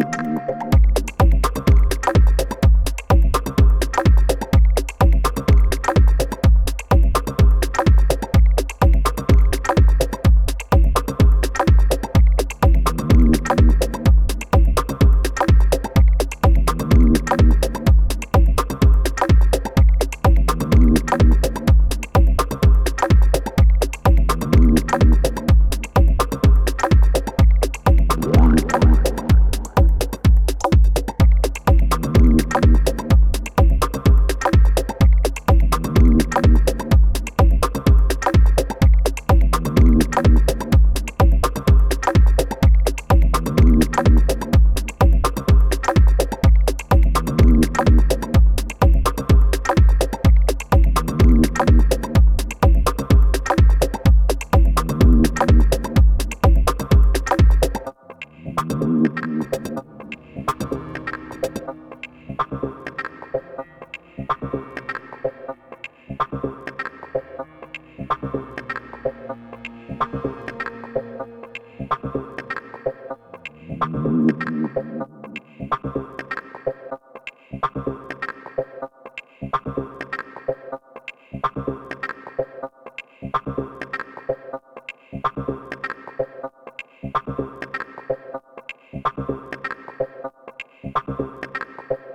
You.